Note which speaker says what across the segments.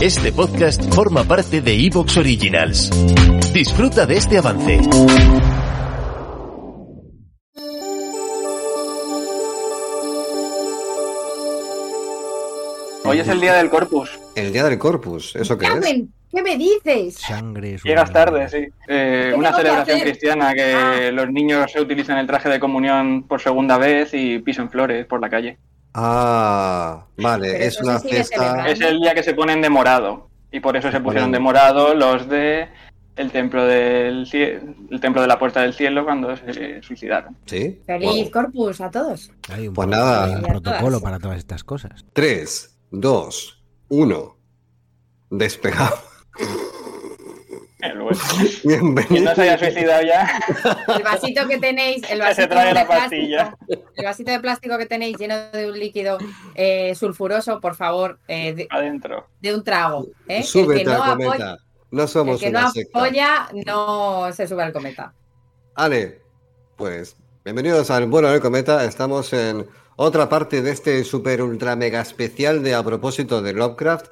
Speaker 1: Este podcast forma parte de Evox Originals. Disfruta de este avance.
Speaker 2: Hoy es el día del Corpus.
Speaker 3: El día del Corpus, ¿eso qué es?
Speaker 4: ¿qué me dices?
Speaker 5: Sangre.
Speaker 2: Llegas tarde, sí. Eh,
Speaker 4: ¿Qué
Speaker 2: una
Speaker 4: que
Speaker 2: celebración cristiana que
Speaker 4: Ah.
Speaker 2: los niños se utilizan el traje de comunión por segunda vez y pisan flores por la calle.
Speaker 3: Ah, vale,
Speaker 4: Pero
Speaker 3: es una fiesta.
Speaker 2: Es el día que se ponen de morado y por eso se pusieron de morado los de el templo del el templo de la puerta del cielo cuando se suicidaron.
Speaker 3: ¿Sí?
Speaker 4: Feliz
Speaker 3: Wow.
Speaker 4: Corpus a todos.
Speaker 5: Hay un,
Speaker 3: Pues nada.
Speaker 5: hay un protocolo
Speaker 4: todas.
Speaker 5: para todas estas cosas.
Speaker 3: 3, 2, 1. Despegado.
Speaker 2: Quien
Speaker 3: Bienvenido.
Speaker 2: no se haya suicidado ya,
Speaker 4: El vasito que tenéis, el
Speaker 2: que se
Speaker 4: vasito
Speaker 2: trae
Speaker 4: de
Speaker 2: la
Speaker 4: plástico,
Speaker 2: pastilla.
Speaker 4: el vasito de plástico que tenéis lleno de un líquido eh, sulfuroso, por favor, eh, de,
Speaker 2: Adentro.
Speaker 4: de un trago. ¿eh? El
Speaker 3: Súbete
Speaker 4: que no
Speaker 3: al
Speaker 4: apoya,
Speaker 3: cometa. No
Speaker 4: el
Speaker 3: somos
Speaker 4: que no
Speaker 3: secta.
Speaker 4: apoya no se sube al cometa.
Speaker 3: Ale, pues bienvenidos al Bueno del Cometa. Estamos en otra parte de este super ultra mega especial de a propósito de Lovecraft.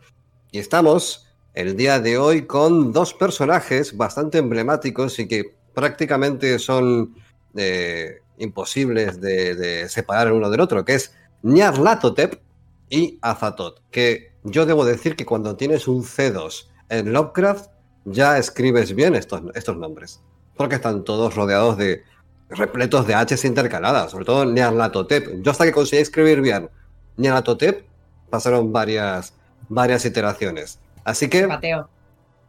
Speaker 3: Y estamos el día de hoy con dos personajes bastante emblemáticos y que prácticamente son eh, imposibles de, de separar uno del otro, que es Nyarlathotep y Azathoth. Que yo debo decir que cuando tienes un C2 en Lovecraft, ya escribes bien estos, estos nombres porque están todos rodeados de repletos de H's intercaladas, sobre todo Nyarlathotep. Yo hasta que conseguí escribir bien Nyarlathotep pasaron varias, varias iteraciones. Así que,
Speaker 4: Mateo.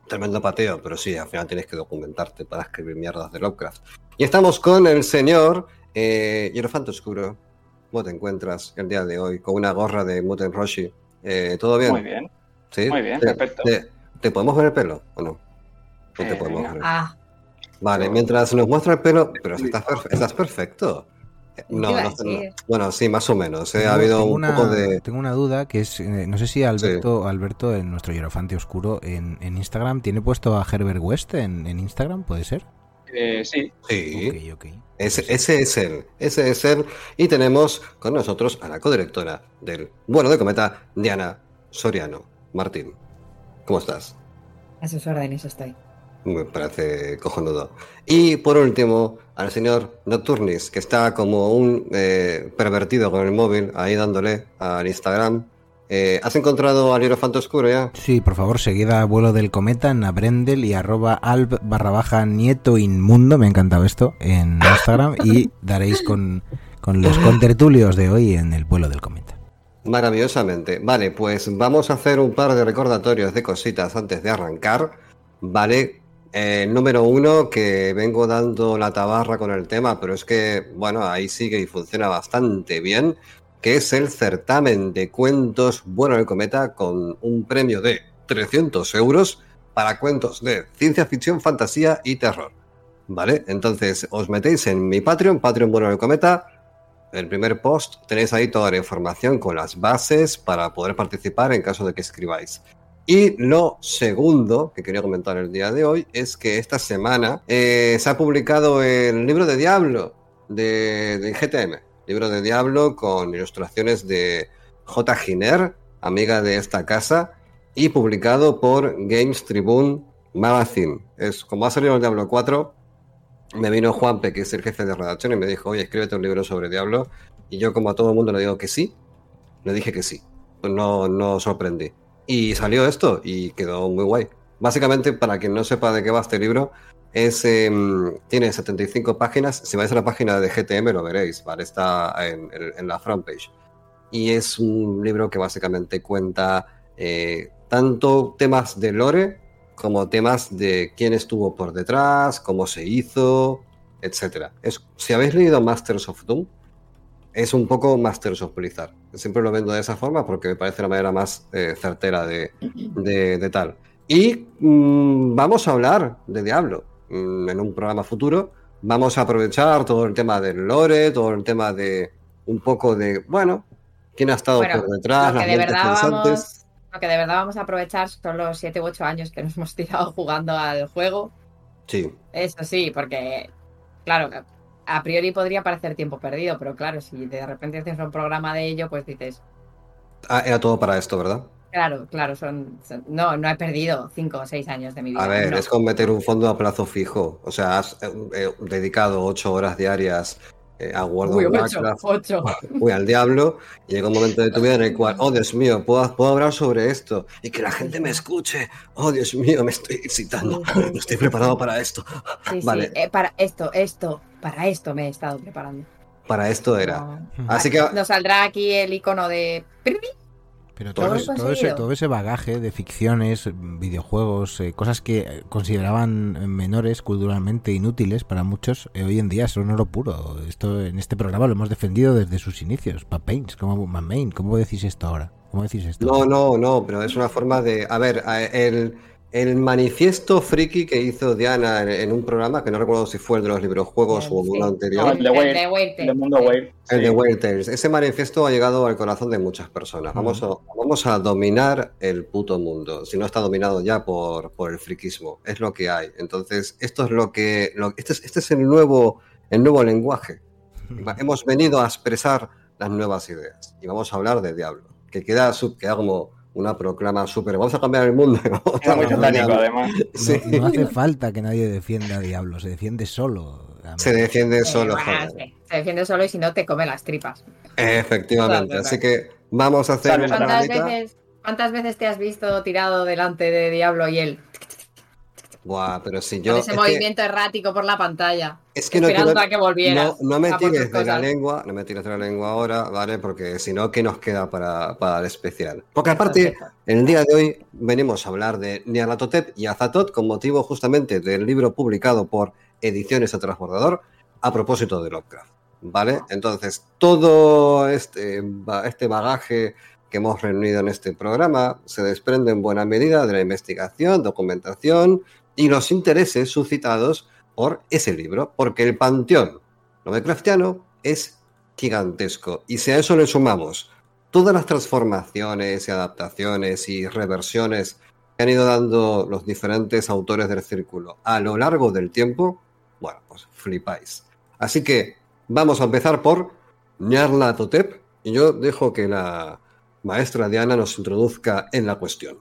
Speaker 3: tremendo pateo, pero sí, al final tienes que documentarte para escribir mierdas de Lovecraft. Y estamos con el señor eh, Hierofante Oscuro. ¿Cómo te encuentras el día de hoy? Con una gorra de Muten Roshi. Eh, ¿Todo bien?
Speaker 2: Muy bien.
Speaker 3: ¿Sí?
Speaker 2: muy bien,
Speaker 3: ¿Te-
Speaker 2: perfecto.
Speaker 3: te- ¿Te podemos ver el pelo o no? No te
Speaker 2: Eh,
Speaker 3: podemos ver.
Speaker 4: Ah,
Speaker 3: Vale, mientras nos muestra el pelo, pero estás, perfe- estás perfecto. No, no, no. bueno, sí, más o menos. eh,
Speaker 5: Tengo-
Speaker 3: ha habido un
Speaker 5: una,
Speaker 3: poco de.
Speaker 5: Tengo una duda que es, eh, no sé si Alberto, Alberto en nuestro hierofante oscuro, en, en Instagram, ¿tiene puesto a Herbert West en, en Instagram? ¿Puede ser?
Speaker 2: Eh, sí,
Speaker 3: Sí,
Speaker 5: Ok, ok.
Speaker 3: ese, ese es él. Ese es él. Y tenemos con nosotros a la codirectora del Bueno de Cometa, Diana Soriano. Martín, ¿cómo estás?
Speaker 4: a sus órdenes estoy.
Speaker 3: Me parece cojonudo. Y por último, al señor Nocturnis, que está como un eh, pervertido con el móvil, ahí dándole al Instagram. Eh, ¿Has encontrado al Hierofanto Oscuro ya?
Speaker 5: Sí, por favor, seguid a vuelo del cometa en Abrendel y arroba alb barra baja nieto inmundo, me ha encantado esto, en Instagram y daréis con, con los contertulios de hoy en el vuelo del cometa.
Speaker 3: Maravillosamente. Vale, pues vamos a hacer un par de recordatorios de cositas antes de arrancar. Vale, Eh, número uno, que vengo dando la tabarra con el tema, pero es que, bueno, ahí sigue y funciona bastante bien, que es el certamen de cuentos Bueno del Cometa con un premio de 300 euros para cuentos de ciencia ficción, fantasía y terror. ¿Vale? Entonces, os metéis en mi Patreon, Patreon Bueno del Cometa, el primer post tenéis ahí toda la información con las bases para poder participar en caso de que escribáis. Y lo segundo que quería comentar el día de hoy es que esta semana eh, se ha publicado el libro de Diablo de, GTM. Libro de Diablo con ilustraciones de J. Giner, amiga de esta casa, y publicado por Games Tribune Magazine. Es como ha salido el Diablo 4, me vino Juanpe, que es el jefe de redacción, y me dijo, oye, escríbete un libro sobre Diablo. Y yo, como a todo el mundo, le digo que sí. Le dije que sí. No, no sorprendí. Y salió esto y quedó muy guay. Básicamente, para quien no sepa de qué va este libro, es, em, tiene 75 páginas. Si vais a la página de GTM lo veréis, ¿vale? Está en, la front page. Y es un libro que básicamente cuenta eh, tanto temas de lore como temas de quién estuvo por detrás, cómo se hizo, etcétera. Es, si habéis leído Masters of Doom, es un poco Masters of Blizzard. Siempre lo vendo de esa forma porque me parece la manera más eh, certera de, de- de tal. Y mm, vamos a hablar de Diablo mm, en un programa futuro. Vamos a aprovechar todo el tema del lore, todo el tema de un poco de, bueno, quién ha estado
Speaker 4: Bueno,
Speaker 3: por detrás,
Speaker 4: lo
Speaker 3: las
Speaker 4: que de
Speaker 3: mentes
Speaker 4: verdad vamos, lo que de verdad vamos a aprovechar son los 7 u 8 años que nos hemos tirado jugando al juego.
Speaker 3: Sí,
Speaker 4: Eso sí, porque, claro, a priori podría parecer tiempo perdido, pero claro, si de repente haces un programa de ello, pues dices,
Speaker 3: Ah, era todo para esto, ¿verdad?
Speaker 4: claro, claro, son, son- no, no he perdido 5 o 6 años de mi vida.
Speaker 3: A ver,
Speaker 4: no.
Speaker 3: es con meter un fondo a plazo fijo. O sea, has eh, eh, dedicado ocho horas diarias eh, a World
Speaker 4: Uy,
Speaker 3: of
Speaker 4: 8,
Speaker 3: Warcraft,
Speaker 4: 8.
Speaker 3: uy, al diablo, y llega un momento de tu vida en el cual, oh Dios mío, puedo, puedo hablar sobre esto y que la gente me escuche. Oh Dios mío, me estoy excitando,
Speaker 4: Sí,
Speaker 3: estoy preparado para esto. Vale.
Speaker 4: eh, para esto, esto, para esto me he estado preparando.
Speaker 3: Para esto era.
Speaker 4: No.
Speaker 3: Así que
Speaker 4: Nos saldrá aquí el icono de...
Speaker 5: Pero
Speaker 4: Todo
Speaker 5: todo, todo ese,
Speaker 4: conseguido.
Speaker 5: todo ese bagaje de ficciones, videojuegos, eh, cosas que eh, consideraban menores, culturalmente inútiles para muchos, eh, hoy en día son oro puro. Esto en este programa lo hemos defendido desde sus inicios. Papains, como Main, ¿cómo decís esto ahora? ¿Cómo decís esto?
Speaker 3: No, no, no, pero es una forma de. A ver, el, el manifiesto friki que hizo Diana en, en un programa, que no recuerdo si fue el de los librojuegos
Speaker 4: Sí.
Speaker 3: o uno
Speaker 2: No,
Speaker 3: anterior,
Speaker 2: el de Wade el de Mundo
Speaker 3: el de
Speaker 2: sí.
Speaker 3: Whale Tales. Ese manifiesto ha llegado al corazón de muchas personas. Vamos a, vamos a dominar el puto mundo. Si no está dominado ya por, por el friquismo, es lo que hay. Entonces, esto es lo que. lo- este, es, este es el nuevo, el nuevo lenguaje. Hemos venido a expresar las nuevas ideas y vamos a hablar de Diablo, que queda, sub- queda como una proclama súper. Vamos a cambiar el mundo. a
Speaker 2: muy satánico, además.
Speaker 3: Sí.
Speaker 5: No, no hace falta que nadie defienda a Diablo, se defiende solo.
Speaker 3: Se defiende
Speaker 4: Eh,
Speaker 3: solo.
Speaker 4: bueno, sí, se defiende solo y si no te come las tripas.
Speaker 3: Efectivamente.
Speaker 4: Claro,
Speaker 3: Así que vamos a hacer una.
Speaker 4: ¿Cuántas
Speaker 3: llamadita.
Speaker 4: veces, ¿Cuántas veces te has visto tirado delante de Diablo y él?
Speaker 3: Buah, pero si yo.
Speaker 4: con ese
Speaker 3: es que-
Speaker 4: movimiento errático por la pantalla.
Speaker 3: Es que no
Speaker 4: esperando
Speaker 3: quiero-
Speaker 4: a que volvieras.
Speaker 3: No, no me tires de la lengua, no me tires de la lengua ahora, ¿vale? Porque si no, ¿qué nos queda para, para el especial? Porque aparte,
Speaker 4: Perfecto.
Speaker 3: en el día de hoy venimos a hablar de Nyarlathotep y Azatoth con motivo justamente del libro publicado por Ediciones a Transbordador a propósito de Lovecraft, ¿vale? Entonces, todo este, este bagaje que hemos reunido en este programa se desprende en buena medida de la investigación, documentación y los intereses suscitados por ese libro, porque el panteón Lovecraftiano es gigantesco. Y si a eso le sumamos todas las transformaciones y adaptaciones y reversiones que han ido dando los diferentes autores del círculo a lo largo del tiempo, bueno, pues flipáis. Así que vamos a empezar por Nyarlathotep y yo dejo que la maestra Diana nos introduzca en la cuestión.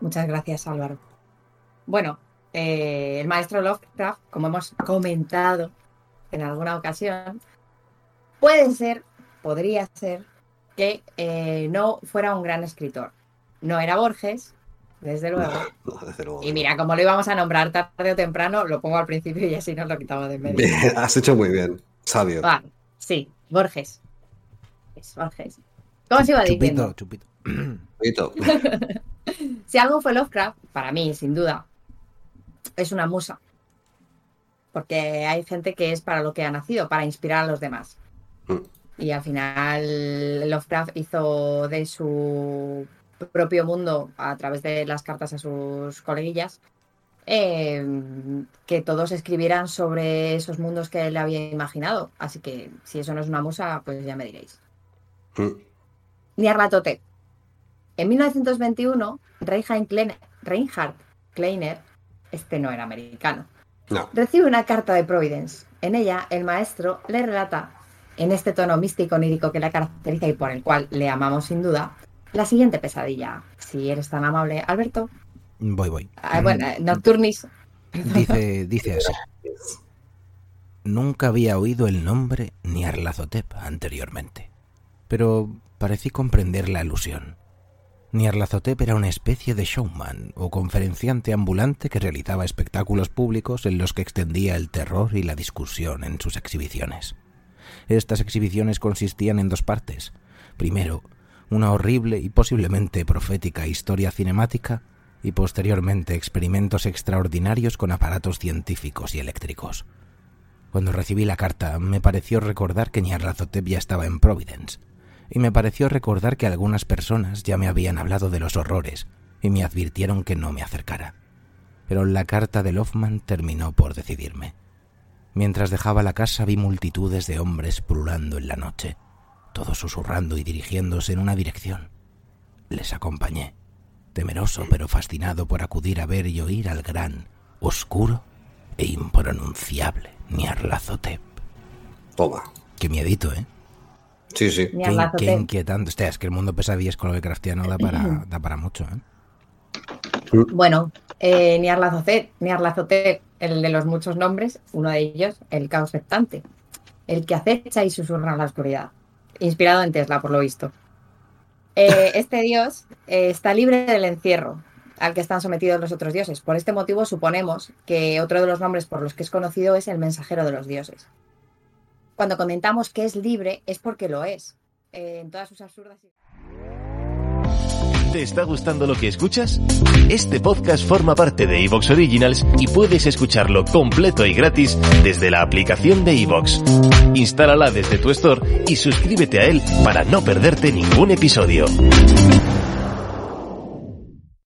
Speaker 4: Muchas gracias, Álvaro. Bueno, eh, el maestro Lovecraft, como hemos comentado en alguna ocasión, puede ser, podría ser, que eh, no fuera un gran escritor. No era Borges, desde luego.
Speaker 3: No, desde luego.
Speaker 4: Y mira, como lo íbamos a nombrar tarde o temprano, lo pongo al principio y así nos lo quitamos de medio.
Speaker 3: Bien, has hecho muy bien, sabio.
Speaker 4: Vale, sí, Borges. Es Borges. ¿Cómo se iba diciendo?
Speaker 5: Chupito, chupito.
Speaker 4: Si algo fue Lovecraft, para mí, sin duda, es una musa. Porque hay gente que es para lo que ha nacido, para inspirar a los demás.
Speaker 3: Mm.
Speaker 4: Y al final Lovecraft hizo de su propio mundo, a través de las cartas a sus coleguillas, eh, que todos escribieran sobre esos mundos que él había imaginado. Así que si eso no es una musa, pues ya me diréis.
Speaker 3: Mm.
Speaker 4: Nyarlathotep. En 1921, Reinhard Kleiner, Reinhard Kleiner, este no era americano,
Speaker 3: No.
Speaker 4: recibe una carta de Providence. En ella, el maestro le relata, en este tono místico onírico que la caracteriza y por el cual le amamos sin duda, la siguiente pesadilla. Si eres tan amable, Alberto.
Speaker 5: Voy, voy.
Speaker 4: Ah, bueno, eh, Nocturnis.
Speaker 5: Dice, dice así. Nunca había oído el nombre ni Arlazotep anteriormente, pero parecí comprender la alusión. Nyarlathotep era una especie de showman o conferenciante ambulante que realizaba espectáculos públicos en los que extendía el terror y la discusión en sus exhibiciones. Estas exhibiciones consistían en dos partes. Primero, una horrible y posiblemente profética historia cinemática y posteriormente experimentos extraordinarios con aparatos científicos y eléctricos. Cuando recibí la carta, me pareció recordar que Nyarlathotep ya estaba en Providence, y me pareció recordar que algunas personas ya me habían hablado de los horrores y me advirtieron que no me acercara. Pero la carta de Lofman terminó por decidirme. Mientras dejaba la casa vi multitudes de hombres pululando en la noche, todos susurrando y dirigiéndose en una dirección. Les acompañé, temeroso pero fascinado por acudir a ver y oír al gran, oscuro e impronunciable Nyarlathotep.
Speaker 3: Toma.
Speaker 5: Qué miedito, ¿eh?
Speaker 3: Sí, sí.
Speaker 5: Qué, qué inquietante. Hostia, es que el mundo pesadillas con lo de Craftiano da para, da para mucho, ¿eh?
Speaker 4: Bueno, eh, Nyarlathotep, Nyarlathotep, el de los muchos nombres, uno de ellos, el caos septante, el que acecha y susurra en la oscuridad, inspirado en Tesla, por lo visto. Eh, este dios eh, está libre del encierro al que están sometidos los otros dioses. Por este motivo suponemos que otro de los nombres por los que es conocido es el mensajero de los dioses. Cuando comentamos que es libre es porque lo es. eh, en todas sus absurdas...
Speaker 1: ¿Te está gustando lo que escuchas? Este podcast forma parte de Evox Originals y puedes escucharlo completo y gratis desde la aplicación de Evox. Instálala desde tu store y suscríbete a él para no perderte ningún episodio.